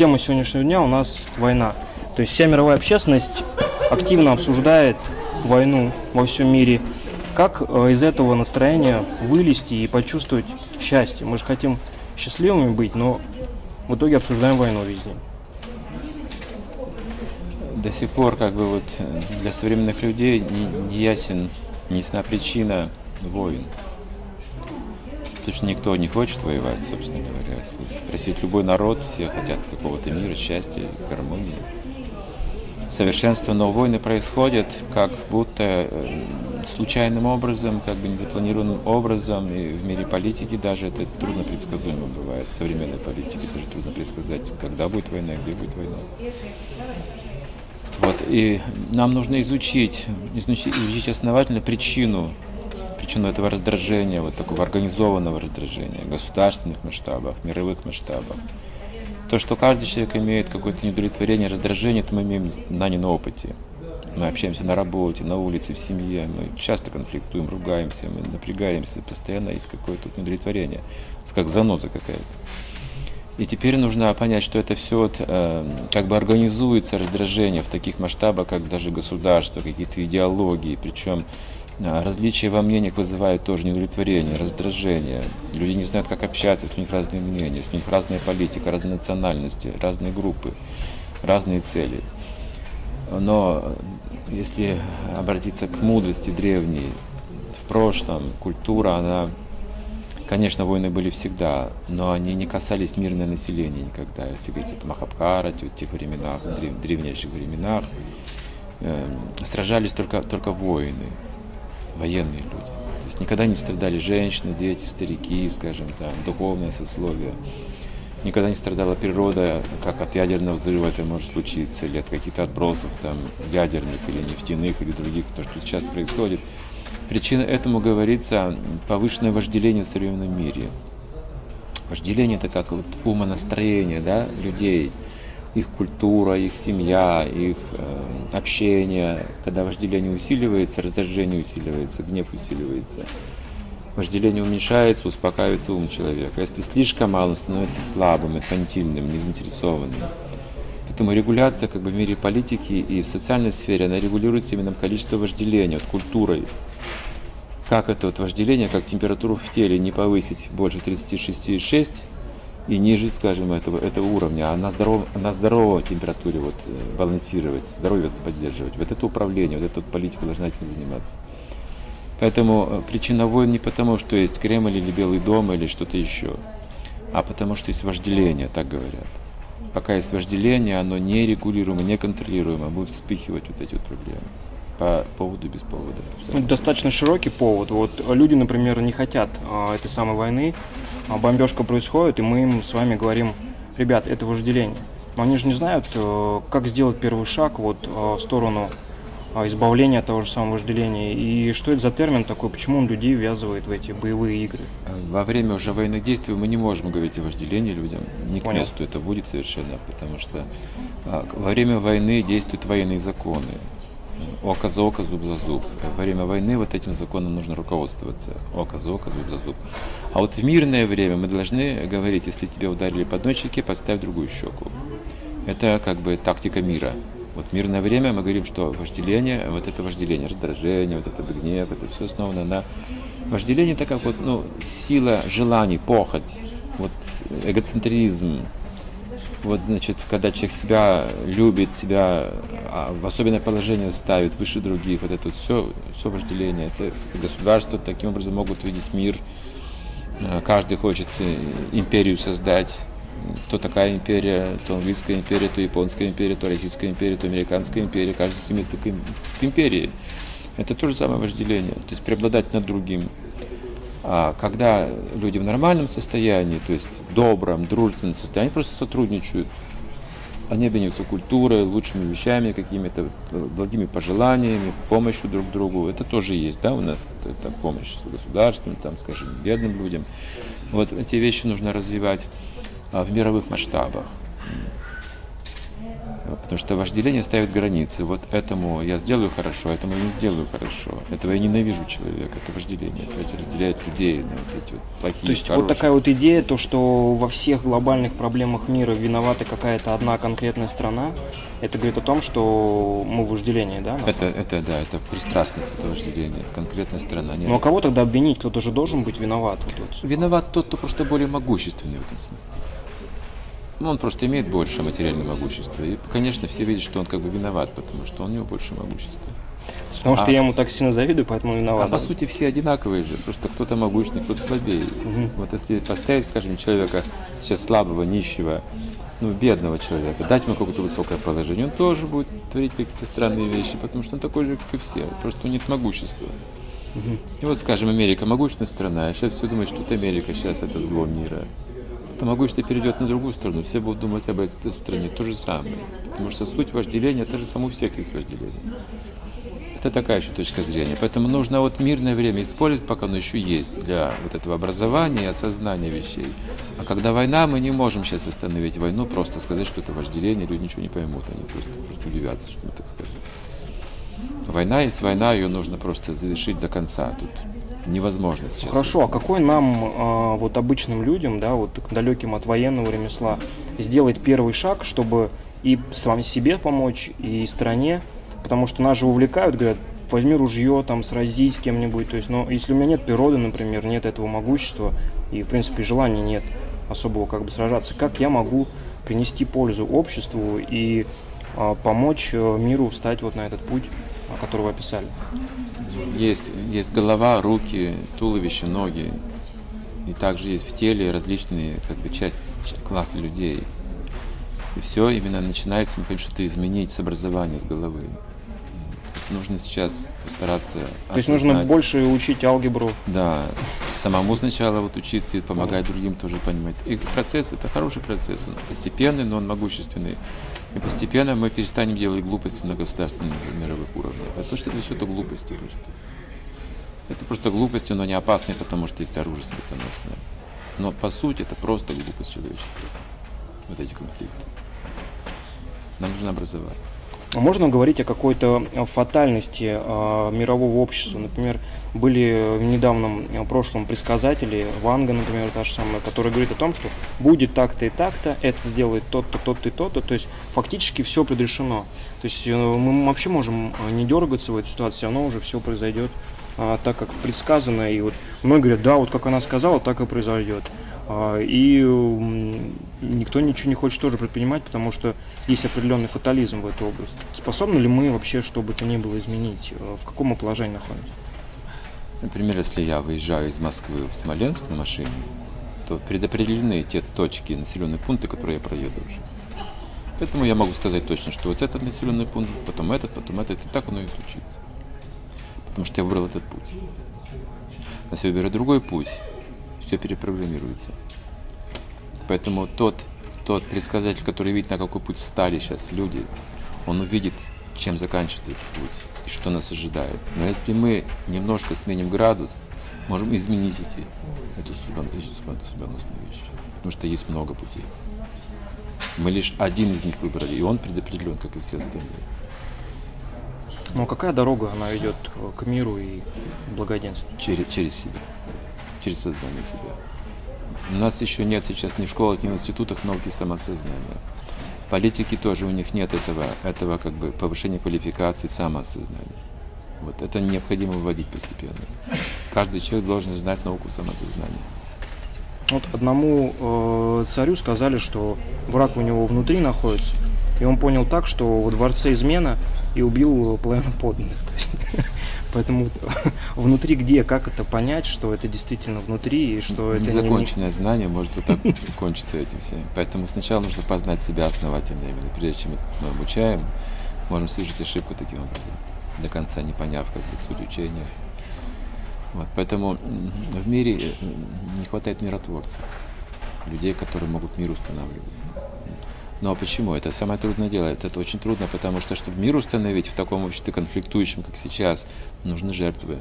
тема сегодняшнего дня у нас война. То есть вся мировая общественность активно обсуждает войну во всем мире. Как э, из этого настроения вылезти и почувствовать счастье? Мы же хотим счастливыми быть, но в итоге обсуждаем войну везде. До сих пор как бы вот для современных людей не ясен, не ясна причина войн. Что никто не хочет воевать, собственно говоря. Если спросить любой народ, все хотят какого-то мира, счастья, гармонии совершенства, но войны происходят как будто э, случайным образом, как бы незапланированным образом, и в мире политики даже это трудно предсказуемо бывает, в современной политике даже трудно предсказать, когда будет война, где будет война. Вот, и нам нужно изучить, изучить основательно причину, причину этого раздражения, вот такого организованного раздражения государственных масштабах, мировых масштабах. То, что каждый человек имеет какое-то неудовлетворение, раздражение, это мы имеем на не на опыте. Мы общаемся на работе, на улице, в семье, мы часто конфликтуем, ругаемся, мы напрягаемся, постоянно есть какое-то неудовлетворение, как заноза какая-то. И теперь нужно понять, что это все вот, э, как бы организуется раздражение в таких масштабах, как даже государство, какие-то идеологии, причем Различия во мнениях вызывают тоже неудовлетворение, раздражение. Люди не знают, как общаться, если у них разные мнения, если у них разная политика, разные национальности, разные группы, разные цели. Но если обратиться к мудрости древней, в прошлом культура, она, конечно, войны были всегда, но они не касались мирного населения никогда. Если говорить о Махабхарате, в тех временах, древнейших временах, э, сражались только, только воины военные люди. То есть никогда не страдали женщины, дети, старики, скажем, там, духовное сословие. Никогда не страдала природа, как от ядерного взрыва это может случиться, или от каких-то отбросов там, ядерных или нефтяных, или других, то, что сейчас происходит. Причина этому, говорится, повышенное вожделение в современном мире. Вожделение это как вот умонастроение да, людей – их культура, их семья, их э, общение. Когда вожделение усиливается, раздражение усиливается, гнев усиливается. Вожделение уменьшается, успокаивается ум человека. Если слишком мало, становится слабым, инфантильным, незаинтересованным. Поэтому регуляция как бы в мире политики и в социальной сфере, она регулируется именно количество вожделения, вот культурой. Как это вот вожделение, как температуру в теле не повысить больше 36,6, и ниже, скажем, этого, этого уровня, а на, здоров, на здоровой температуре вот, э, балансировать, здоровье поддерживать. Вот это управление, вот эта вот политика должна этим заниматься. Поэтому э, причина войн не потому, что есть Кремль или Белый дом или что-то еще, а потому что есть вожделение, так говорят. Пока есть вожделение, оно не регулируемо, не контролируемо, будет вспыхивать вот эти вот проблемы по поводу без повода. Достаточно широкий повод. Вот люди, например, не хотят а, этой самой войны, а бомбежка происходит, и мы им с вами говорим, ребят, это вожделение. Но они же не знают, э, как сделать первый шаг вот в сторону избавления от того же самого вожделения. И что это за термин такой, почему он людей ввязывает в эти боевые игры? Во время уже военных действий мы не можем говорить о вожделении людям. Не к месту это будет совершенно, потому что во время войны действуют военные законы око за око, зуб за зуб. Во время войны вот этим законом нужно руководствоваться. Око за око, зуб за зуб. А вот в мирное время мы должны говорить, если тебя ударили по одной щеке, подставь другую щеку. Это как бы тактика мира. Вот в мирное время мы говорим, что вожделение, вот это вожделение, раздражение, вот это гнев, это все основано на вожделении, это как вот, ну, сила желаний, похоть, вот эгоцентризм, вот, значит, когда человек себя любит, себя а, в особенное положение ставит выше других, вот это вот все, все вожделение. Это государства таким образом могут видеть мир. А, каждый хочет э, империю создать. То такая империя, то английская империя, то японская империя, то российская империя, то американская империя. Каждый стремится к, к империи. Это то же самое вожделение. То есть преобладать над другим. А когда люди в нормальном состоянии, то есть добром, дружественном состоянии, просто сотрудничают. Они обмениваются культурой, лучшими вещами, какими-то благими пожеланиями, помощью друг другу. Это тоже есть, да, у нас это помощь государством, там, скажем, бедным людям. Вот эти вещи нужно развивать а, в мировых масштабах. Потому что вожделение ставит границы. Вот этому я сделаю хорошо, а этому я не сделаю хорошо. Этого я ненавижу человека. Это вожделение. Это разделяет людей на вот эти вот плохие, То есть хорошие. вот такая вот идея, то, что во всех глобальных проблемах мира виновата какая-то одна конкретная страна, это говорит о том, что мы в вожделении, да? Это, это, да, это пристрастность, это вожделение. Конкретная страна. Нет. Ну а кого тогда обвинить? Кто-то же должен быть виноват. Вот, вот. Виноват тот, кто просто более могущественный в этом смысле. Ну, он просто имеет больше материального могущества. И, конечно, все видят, что он как бы виноват, потому что у него больше могущества. Потому что А- я ему так сильно завидую, поэтому А виноват. по сути все одинаковые же, просто кто-то могущественный, кто-то слабее. Вот если поставить, скажем, человека сейчас слабого, нищего, ну, бедного человека, дать ему какое-то высокое положение, он тоже будет творить какие-то странные вещи, потому что он такой же, как и все, просто у него нет могущества. И вот, скажем, Америка могущественная страна, а сейчас все думают, что это Америка, сейчас это зло мира. То могущество перейдет на другую страну, все будут думать об этой стране то же самое. Потому что суть вожделения, это же само у всех есть вожделение. Это такая еще точка зрения. Поэтому нужно вот мирное время использовать, пока оно еще есть, для вот этого образования и осознания вещей. А когда война, мы не можем сейчас остановить войну, просто сказать, что это вожделение, люди ничего не поймут, они просто, просто удивятся, что мы так скажем. Война есть война, ее нужно просто завершить до конца. Тут невозможно сейчас. Хорошо, а какой нам, а, вот обычным людям, да, вот далеким от военного ремесла, сделать первый шаг, чтобы и самим себе помочь, и стране, потому что нас же увлекают, говорят, возьми ружье, там, сразись с кем-нибудь, то есть, но если у меня нет природы, например, нет этого могущества, и, в принципе, желания нет особого как бы сражаться, как я могу принести пользу обществу и а, помочь э, миру встать вот на этот путь, который вы описали? Есть, есть голова, руки, туловище, ноги. И также есть в теле различные как бы, части, классы людей. И все именно начинается, например, что-то изменить с образования, с головы. Нужно сейчас постараться То есть нужно больше учить алгебру, Да, самому сначала вот учиться и помогать другим тоже понимать. И процесс, это хороший процесс, он постепенный, но он могущественный. И постепенно мы перестанем делать глупости на государственном и мировых уровнях. Потому что это все это глупости просто. Это просто глупости, но не опасные, потому что есть оружие смертоносное. Но по сути это просто глупость человечества. Вот эти конфликты. Нам нужно образование. Можно говорить о какой-то э, фатальности э, мирового общества. Например, были в недавнем э, прошлом предсказатели, Ванга, например, та же самая, которая говорит о том, что будет так-то и так-то, это сделает тот-то, тот-то и тот-то. То есть фактически все предрешено. То есть мы вообще можем не дергаться в этой ситуации, оно уже все произойдет так, как предсказано. И вот многие говорят, да, вот как она сказала, так и произойдет. А, И никто ничего не хочет тоже предпринимать, потому что есть определенный фатализм в этой области. Способны ли мы вообще, что бы то ни было, изменить? Э, В каком мы положении находимся? Например, если я выезжаю из Москвы в Смоленск на машине, то предопределены те точки, населенные пункты, которые я проеду уже. Поэтому я могу сказать точно, что вот этот населенный пункт, потом этот, потом этот, и так оно и случится. Потому что я выбрал этот путь. Но если я выберу другой путь, все перепрограммируется. Поэтому тот, тот предсказатель, который видит, на какой путь встали сейчас люди, он увидит, чем заканчивается этот путь и что нас ожидает. Но если мы немножко сменим градус, можем изменить эти, эту судьбу- эти судьбо- судьбоносные вещи. Потому что есть много путей. Мы лишь один из них выбрали, и он предопределен, как и все остальные. Ну, а какая дорога, она ведет к миру и благоденствию? Через, через себя, через сознание себя. У нас еще нет сейчас ни в школах, ни в институтах науки самосознания. Политики тоже у них нет этого, этого как бы повышения квалификации самоосознания. Вот это необходимо вводить постепенно. Каждый человек должен знать науку самосознания. Вот одному э, царю сказали, что враг у него внутри находится, и он понял так, что во дворце измена и убил половину подданных. Поэтому внутри где, как это понять, что это действительно внутри и что это не- Незаконченное знание может вот так кончиться этим всем. Поэтому сначала нужно познать себя основательно именно. Прежде чем мы обучаем, можем совершить ошибку таким образом, до конца не поняв как бы суть учения. Вот, поэтому в мире э, не хватает миротворцев, людей, которые могут мир устанавливать. Ну а почему? Это самое трудное дело. Это, это очень трудно, потому что, чтобы мир установить в таком обществе конфликтующем, как сейчас, нужны жертвы.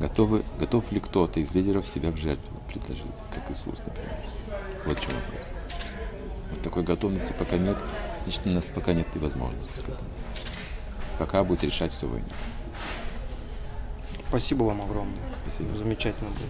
Готовы, готов ли кто-то из лидеров себя в жертву предложить, как Иисус, например? Вот в чем вопрос. Вот такой готовности пока нет. значит, у нас пока нет и возможности к этому. Пока будет решать все война. Спасибо вам огромное. Спасибо. Замечательно было.